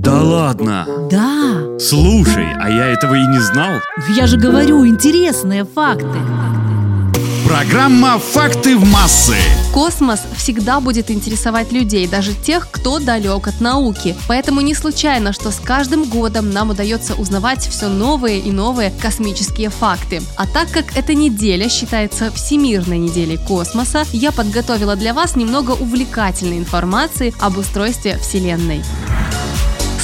Да ладно? Да. Слушай, а я этого и не знал. Я же говорю, интересные факты. Программа «Факты в массы». Космос всегда будет интересовать людей, даже тех, кто далек от науки. Поэтому не случайно, что с каждым годом нам удается узнавать все новые и новые космические факты. А так как эта неделя считается Всемирной неделей космоса, я подготовила для вас немного увлекательной информации об устройстве Вселенной.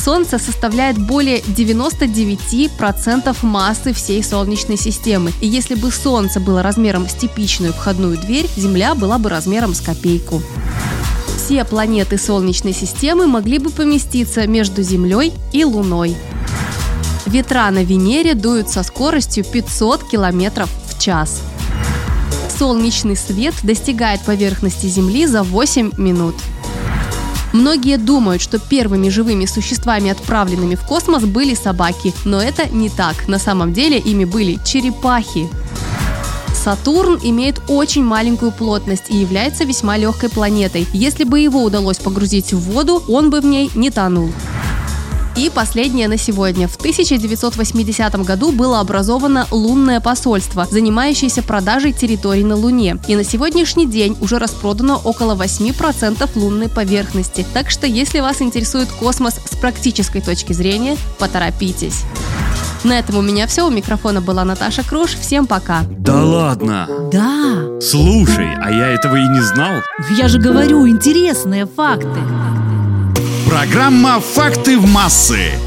Солнце составляет более 99% массы всей Солнечной системы. И если бы Солнце было размером с типичную входную дверь, Земля была бы размером с копейку. Все планеты Солнечной системы могли бы поместиться между Землей и Луной. Ветра на Венере дуют со скоростью 500 км в час. Солнечный свет достигает поверхности Земли за 8 минут. Многие думают, что первыми живыми существами, отправленными в космос, были собаки, но это не так. На самом деле ими были черепахи. Сатурн имеет очень маленькую плотность и является весьма легкой планетой. Если бы его удалось погрузить в воду, он бы в ней не тонул. И последнее на сегодня. В 1980 году было образовано лунное посольство, занимающееся продажей территорий на Луне. И на сегодняшний день уже распродано около 8% лунной поверхности. Так что если вас интересует космос с практической точки зрения, поторопитесь. На этом у меня все. У микрофона была Наташа Круш. Всем пока. Да ладно? Да. Слушай, а я этого и не знал. Я же говорю, интересные факты. Программа «Факты в массы».